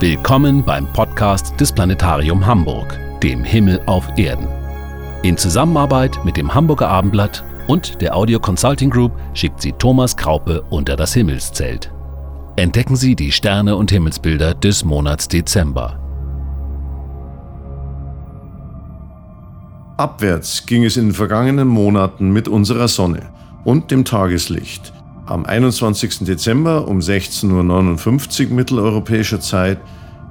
Willkommen beim Podcast des Planetarium Hamburg, dem Himmel auf Erden. In Zusammenarbeit mit dem Hamburger Abendblatt und der Audio Consulting Group schickt sie Thomas Kraupe unter das Himmelszelt. Entdecken Sie die Sterne und Himmelsbilder des Monats Dezember. Abwärts ging es in den vergangenen Monaten mit unserer Sonne und dem Tageslicht. Am 21. Dezember um 16.59 Uhr mitteleuropäischer Zeit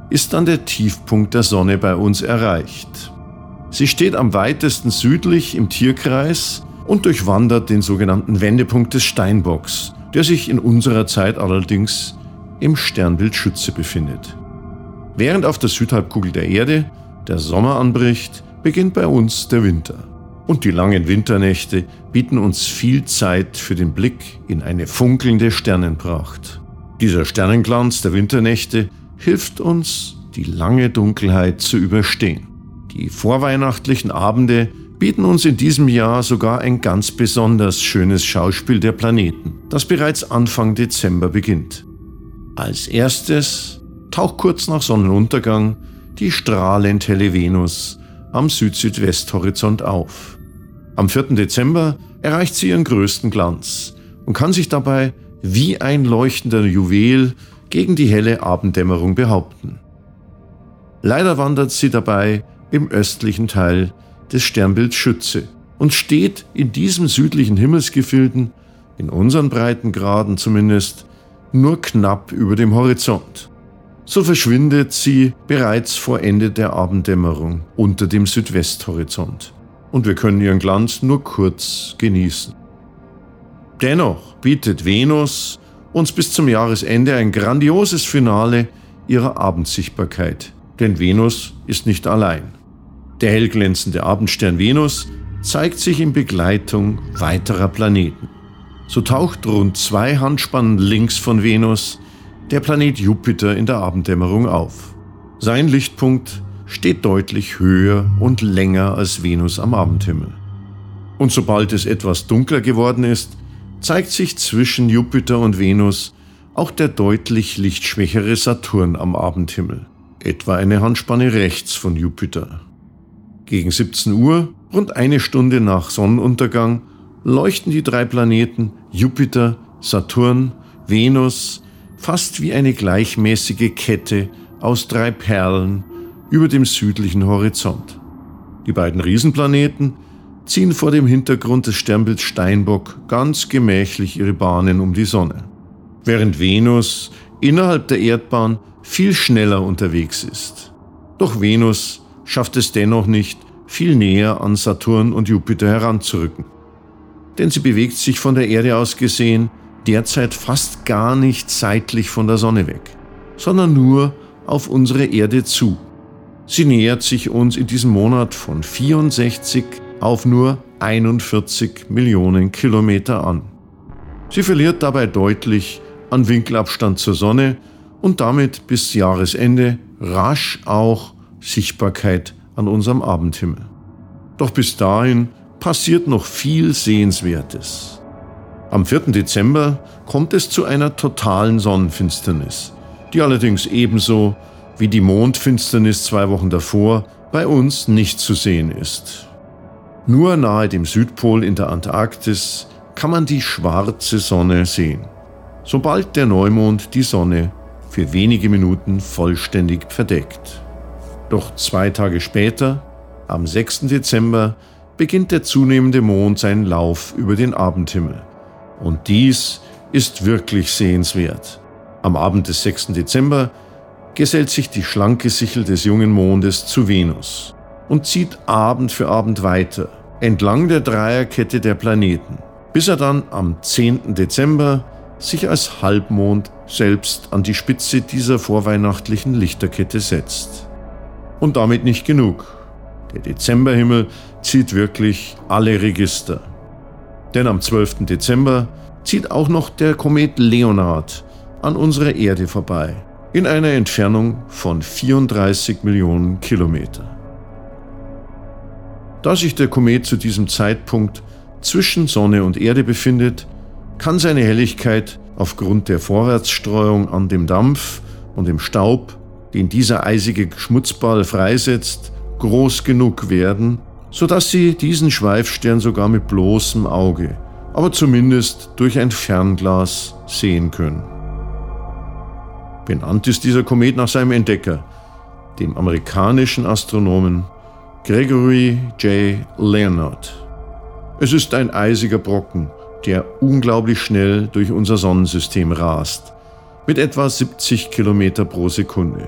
ist dann der Tiefpunkt der Sonne bei uns erreicht. Sie steht am weitesten südlich im Tierkreis und durchwandert den sogenannten Wendepunkt des Steinbocks, der sich in unserer Zeit allerdings im Sternbild Schütze befindet. Während auf der Südhalbkugel der Erde der Sommer anbricht, beginnt bei uns der Winter. Und die langen Winternächte bieten uns viel Zeit für den Blick in eine funkelnde Sternenpracht. Dieser Sternenglanz der Winternächte hilft uns, die lange Dunkelheit zu überstehen. Die vorweihnachtlichen Abende bieten uns in diesem Jahr sogar ein ganz besonders schönes Schauspiel der Planeten, das bereits Anfang Dezember beginnt. Als erstes taucht kurz nach Sonnenuntergang die strahlend helle Venus am Süd-Südwest-Horizont auf. Am 4. Dezember erreicht sie ihren größten Glanz und kann sich dabei wie ein leuchtender Juwel gegen die helle Abenddämmerung behaupten. Leider wandert sie dabei im östlichen Teil des Sternbilds Schütze und steht in diesem südlichen Himmelsgefilden, in unseren Breitengraden zumindest, nur knapp über dem Horizont. So verschwindet sie bereits vor Ende der Abenddämmerung unter dem Südwesthorizont und wir können ihren Glanz nur kurz genießen. Dennoch bietet Venus uns bis zum Jahresende ein grandioses Finale ihrer Abendsichtbarkeit, denn Venus ist nicht allein. Der hellglänzende Abendstern Venus zeigt sich in Begleitung weiterer Planeten. So taucht rund zwei Handspannen links von Venus der Planet Jupiter in der Abenddämmerung auf. Sein Lichtpunkt steht deutlich höher und länger als Venus am Abendhimmel. Und sobald es etwas dunkler geworden ist, zeigt sich zwischen Jupiter und Venus auch der deutlich lichtschwächere Saturn am Abendhimmel, etwa eine Handspanne rechts von Jupiter. Gegen 17 Uhr, rund eine Stunde nach Sonnenuntergang, leuchten die drei Planeten Jupiter, Saturn, Venus fast wie eine gleichmäßige Kette aus drei Perlen über dem südlichen Horizont. Die beiden Riesenplaneten ziehen vor dem Hintergrund des Sternbilds Steinbock ganz gemächlich ihre Bahnen um die Sonne, während Venus innerhalb der Erdbahn viel schneller unterwegs ist. Doch Venus schafft es dennoch nicht, viel näher an Saturn und Jupiter heranzurücken. Denn sie bewegt sich von der Erde aus gesehen derzeit fast gar nicht seitlich von der Sonne weg, sondern nur auf unsere Erde zu. Sie nähert sich uns in diesem Monat von 64 auf nur 41 Millionen Kilometer an. Sie verliert dabei deutlich an Winkelabstand zur Sonne und damit bis Jahresende rasch auch Sichtbarkeit an unserem Abendhimmel. Doch bis dahin passiert noch viel Sehenswertes. Am 4. Dezember kommt es zu einer totalen Sonnenfinsternis, die allerdings ebenso wie die Mondfinsternis zwei Wochen davor, bei uns nicht zu sehen ist. Nur nahe dem Südpol in der Antarktis kann man die schwarze Sonne sehen, sobald der Neumond die Sonne für wenige Minuten vollständig verdeckt. Doch zwei Tage später, am 6. Dezember, beginnt der zunehmende Mond seinen Lauf über den Abendhimmel. Und dies ist wirklich sehenswert. Am Abend des 6. Dezember gesellt sich die schlanke Sichel des jungen Mondes zu Venus und zieht Abend für Abend weiter entlang der Dreierkette der Planeten, bis er dann am 10. Dezember sich als Halbmond selbst an die Spitze dieser vorweihnachtlichen Lichterkette setzt. Und damit nicht genug. Der Dezemberhimmel zieht wirklich alle Register. Denn am 12. Dezember zieht auch noch der Komet Leonard an unserer Erde vorbei in einer Entfernung von 34 Millionen Kilometer. Da sich der Komet zu diesem Zeitpunkt zwischen Sonne und Erde befindet, kann seine Helligkeit aufgrund der Vorwärtsstreuung an dem Dampf und dem Staub den dieser eisige Schmutzball freisetzt, groß genug werden, sodass Sie diesen Schweifstern sogar mit bloßem Auge, aber zumindest durch ein Fernglas sehen können. Benannt ist dieser Komet nach seinem Entdecker, dem amerikanischen Astronomen Gregory J. Leonard. Es ist ein eisiger Brocken, der unglaublich schnell durch unser Sonnensystem rast, mit etwa 70 Kilometer pro Sekunde.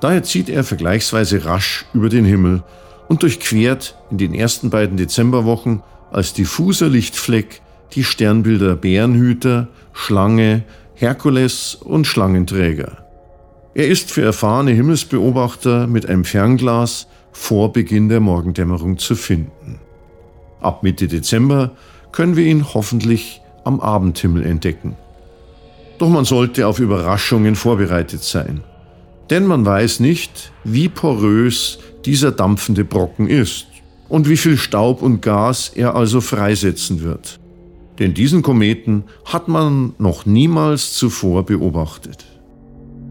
Daher zieht er vergleichsweise rasch über den Himmel und durchquert in den ersten beiden Dezemberwochen als diffuser Lichtfleck die Sternbilder Bärenhüter, Schlange, Herkules und Schlangenträger. Er ist für erfahrene Himmelsbeobachter mit einem Fernglas vor Beginn der Morgendämmerung zu finden. Ab Mitte Dezember können wir ihn hoffentlich am Abendhimmel entdecken. Doch man sollte auf Überraschungen vorbereitet sein. Denn man weiß nicht, wie porös dieser dampfende Brocken ist und wie viel Staub und Gas er also freisetzen wird. Denn diesen Kometen hat man noch niemals zuvor beobachtet.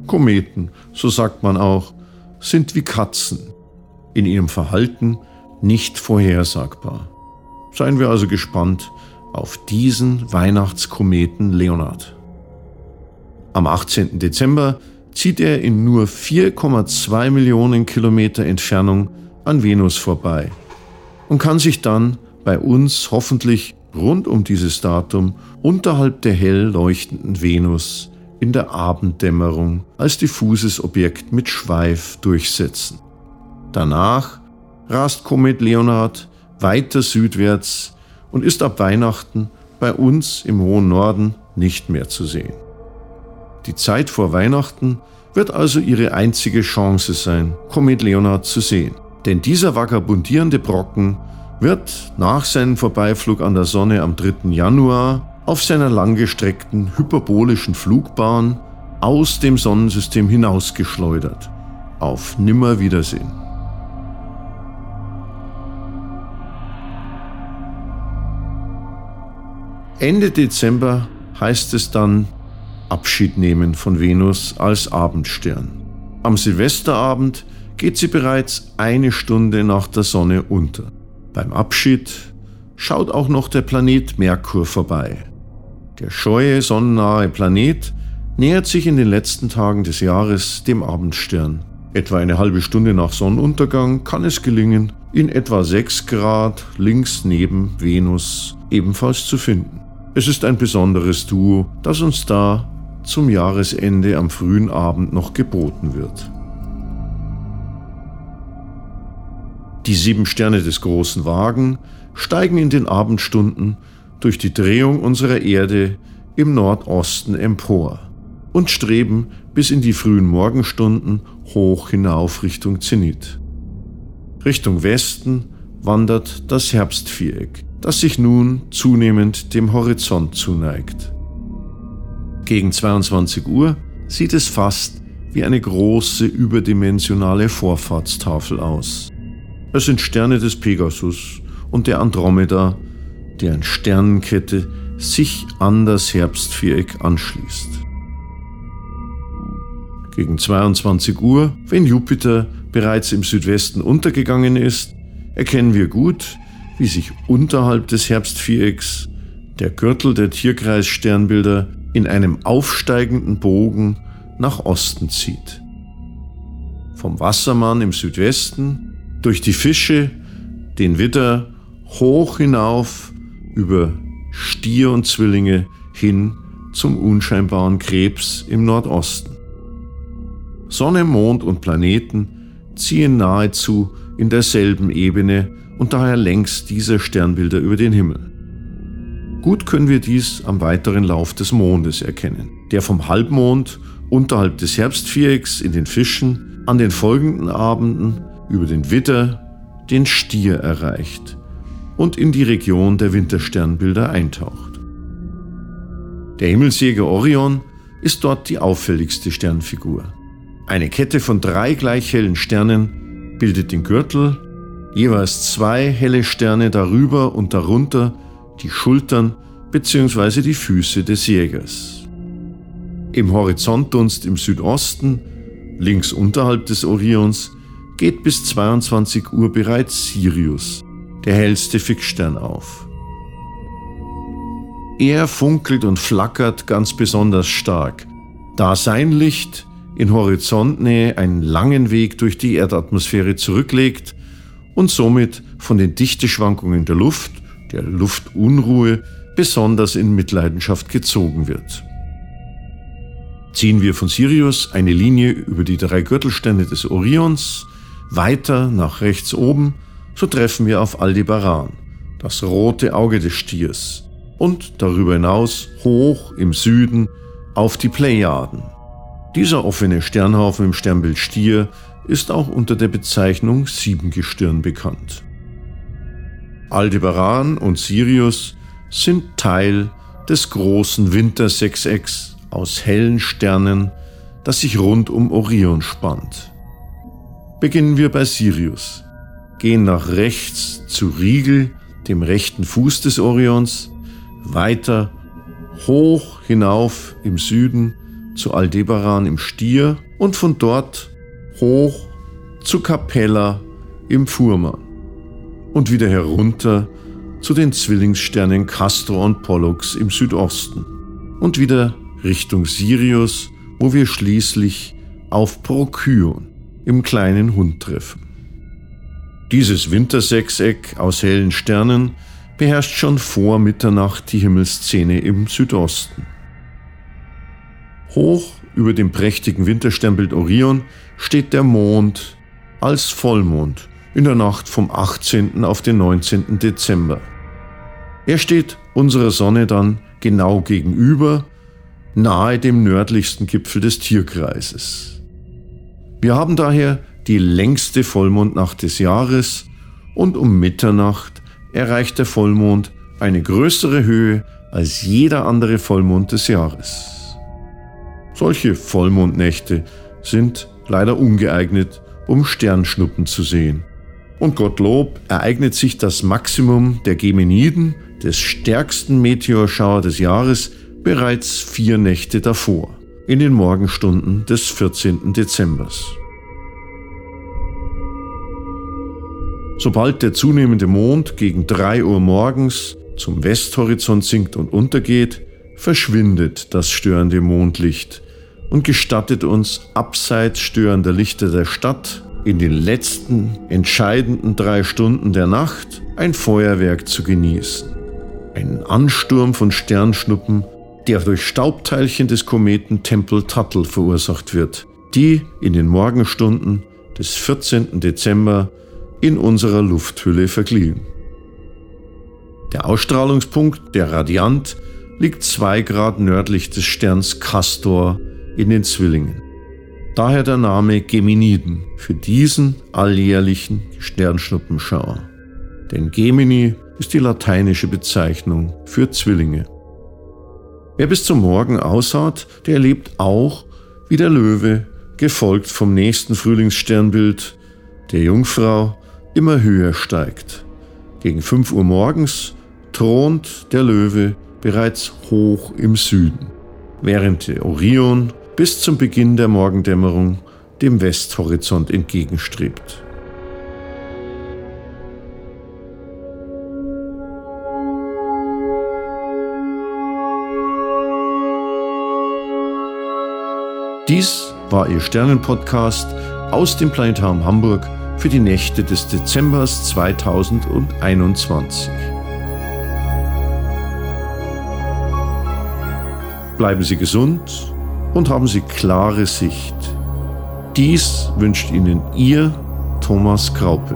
Kometen, so sagt man auch, sind wie Katzen, in ihrem Verhalten nicht vorhersagbar. Seien wir also gespannt auf diesen Weihnachtskometen Leonard. Am 18. Dezember zieht er in nur 4,2 Millionen Kilometer Entfernung an Venus vorbei und kann sich dann bei uns hoffentlich rund um dieses Datum unterhalb der hell leuchtenden Venus in der Abenddämmerung als diffuses Objekt mit Schweif durchsetzen. Danach rast Komet Leonard weiter südwärts und ist ab Weihnachten bei uns im hohen Norden nicht mehr zu sehen. Die Zeit vor Weihnachten wird also ihre einzige Chance sein, Komet Leonard zu sehen. Denn dieser vagabundierende Brocken wird nach seinem Vorbeiflug an der Sonne am 3. Januar auf seiner langgestreckten hyperbolischen Flugbahn aus dem Sonnensystem hinausgeschleudert. Auf Nimmerwiedersehen. Ende Dezember heißt es dann Abschied nehmen von Venus als Abendstern. Am Silvesterabend geht sie bereits eine Stunde nach der Sonne unter. Beim Abschied schaut auch noch der Planet Merkur vorbei. Der scheue, sonnennahe Planet nähert sich in den letzten Tagen des Jahres dem Abendstern. Etwa eine halbe Stunde nach Sonnenuntergang kann es gelingen, ihn etwa 6 Grad links neben Venus ebenfalls zu finden. Es ist ein besonderes Duo, das uns da zum Jahresende am frühen Abend noch geboten wird. Die sieben Sterne des großen Wagen steigen in den Abendstunden durch die Drehung unserer Erde im Nordosten empor und streben bis in die frühen Morgenstunden hoch hinauf Richtung Zenit. Richtung Westen wandert das Herbstviereck, das sich nun zunehmend dem Horizont zuneigt. Gegen 22 Uhr sieht es fast wie eine große überdimensionale Vorfahrtstafel aus. Es sind Sterne des Pegasus und der Andromeda, deren Sternenkette sich an das Herbstviereck anschließt. Gegen 22 Uhr, wenn Jupiter bereits im Südwesten untergegangen ist, erkennen wir gut, wie sich unterhalb des Herbstvierecks der Gürtel der Tierkreissternbilder in einem aufsteigenden Bogen nach Osten zieht. Vom Wassermann im Südwesten, durch die Fische, den Widder, hoch hinauf über Stier und Zwillinge hin zum unscheinbaren Krebs im Nordosten. Sonne, Mond und Planeten ziehen nahezu in derselben Ebene und daher längs dieser Sternbilder über den Himmel. Gut können wir dies am weiteren Lauf des Mondes erkennen, der vom Halbmond unterhalb des Herbstvierecks in den Fischen an den folgenden Abenden über den Witter den Stier erreicht und in die Region der Wintersternbilder eintaucht. Der Himmelsjäger Orion ist dort die auffälligste Sternfigur. Eine Kette von drei gleich hellen Sternen bildet den Gürtel jeweils zwei helle Sterne darüber und darunter die Schultern bzw. die Füße des Jägers. Im Horizontdunst im Südosten Links unterhalb des Orions geht bis 22 Uhr bereits Sirius, der hellste Fixstern, auf. Er funkelt und flackert ganz besonders stark, da sein Licht in Horizontnähe einen langen Weg durch die Erdatmosphäre zurücklegt und somit von den Dichteschwankungen der Luft, der Luftunruhe, besonders in Mitleidenschaft gezogen wird. Ziehen wir von Sirius eine Linie über die drei Gürtelstände des Orions, weiter nach rechts oben, so treffen wir auf Aldebaran, das rote Auge des Stiers, und darüber hinaus hoch im Süden auf die Plejaden. Dieser offene Sternhaufen im Sternbild Stier ist auch unter der Bezeichnung Siebengestirn bekannt. Aldebaran und Sirius sind Teil des großen Wintersechsecks aus hellen Sternen, das sich rund um Orion spannt. Beginnen wir bei Sirius, gehen nach rechts zu Riegel, dem rechten Fuß des Orions, weiter hoch hinauf im Süden zu Aldebaran im Stier und von dort hoch zu Capella im Fuhrmann und wieder herunter zu den Zwillingssternen Castor und Pollux im Südosten und wieder Richtung Sirius, wo wir schließlich auf Procyon im kleinen Hund treffen. Dieses Wintersechseck aus hellen Sternen beherrscht schon vor Mitternacht die Himmelsszene im Südosten. Hoch über dem prächtigen Wintersternbild Orion steht der Mond als Vollmond in der Nacht vom 18. auf den 19. Dezember. Er steht unserer Sonne dann genau gegenüber nahe dem nördlichsten Gipfel des Tierkreises. Wir haben daher die längste Vollmondnacht des Jahres und um Mitternacht erreicht der Vollmond eine größere Höhe als jeder andere Vollmond des Jahres. Solche Vollmondnächte sind leider ungeeignet, um Sternschnuppen zu sehen. Und Gottlob ereignet sich das Maximum der Gemeniden, des stärksten Meteorschauer des Jahres, bereits vier Nächte davor, in den Morgenstunden des 14. Dezembers. Sobald der zunehmende Mond gegen 3 Uhr morgens zum Westhorizont sinkt und untergeht, verschwindet das störende Mondlicht und gestattet uns abseits störender Lichter der Stadt in den letzten entscheidenden drei Stunden der Nacht ein Feuerwerk zu genießen. Einen Ansturm von Sternschnuppen der durch Staubteilchen des Kometen Tempel-Tuttle verursacht wird, die in den Morgenstunden des 14. Dezember in unserer Lufthülle verglühen. Der Ausstrahlungspunkt, der Radiant, liegt zwei Grad nördlich des Sterns Castor in den Zwillingen. Daher der Name Geminiden für diesen alljährlichen Sternschnuppenschauer. Denn Gemini ist die lateinische Bezeichnung für Zwillinge. Wer bis zum Morgen ausharrt, der erlebt auch, wie der Löwe, gefolgt vom nächsten Frühlingssternbild, der Jungfrau, immer höher steigt. Gegen 5 Uhr morgens thront der Löwe bereits hoch im Süden, während der Orion bis zum Beginn der Morgendämmerung dem Westhorizont entgegenstrebt. Dies war Ihr Sternenpodcast aus dem Planetarium Hamburg für die Nächte des Dezembers 2021. Bleiben Sie gesund und haben Sie klare Sicht. Dies wünscht Ihnen Ihr Thomas Kraupe.